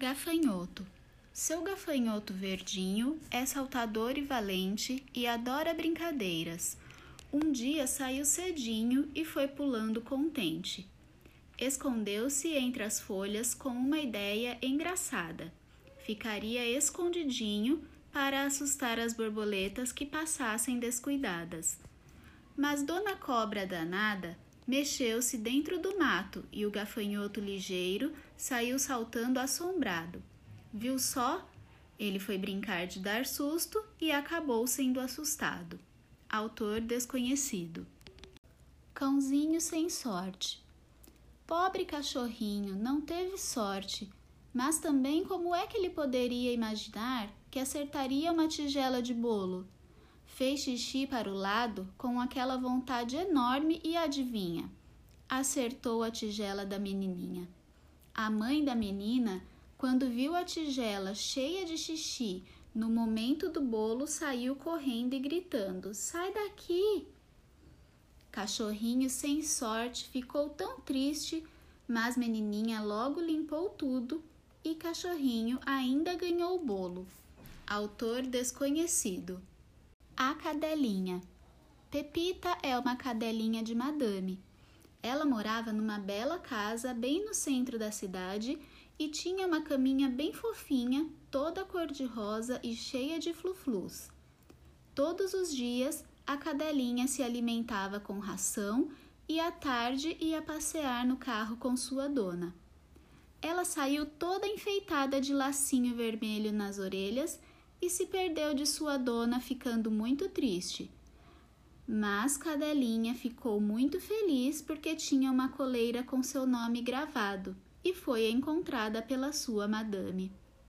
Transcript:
Gafanhoto. Seu gafanhoto verdinho é saltador e valente e adora brincadeiras. Um dia saiu cedinho e foi pulando contente. Escondeu-se entre as folhas com uma ideia engraçada. Ficaria escondidinho para assustar as borboletas que passassem descuidadas. Mas Dona Cobra danada mexeu-se dentro do mato e o gafanhoto ligeiro saiu saltando assombrado. Viu só? Ele foi brincar de dar susto e acabou sendo assustado. Autor desconhecido. Cãozinho sem sorte. Pobre cachorrinho não teve sorte, mas também como é que ele poderia imaginar que acertaria uma tigela de bolo? Fez xixi para o lado com aquela vontade enorme e adivinha? Acertou a tigela da menininha. A mãe da menina, quando viu a tigela cheia de xixi no momento do bolo, saiu correndo e gritando: Sai daqui! Cachorrinho sem sorte ficou tão triste, mas menininha logo limpou tudo e cachorrinho ainda ganhou o bolo. Autor desconhecido. A cadelinha. Pepita é uma cadelinha de madame. Ela morava numa bela casa bem no centro da cidade e tinha uma caminha bem fofinha, toda cor-de-rosa e cheia de fluflus. Todos os dias, a cadelinha se alimentava com ração e à tarde ia passear no carro com sua dona. Ela saiu toda enfeitada de lacinho vermelho nas orelhas e se perdeu de sua dona, ficando muito triste. Mas Cadelinha ficou muito feliz porque tinha uma coleira com seu nome gravado e foi encontrada pela sua madame.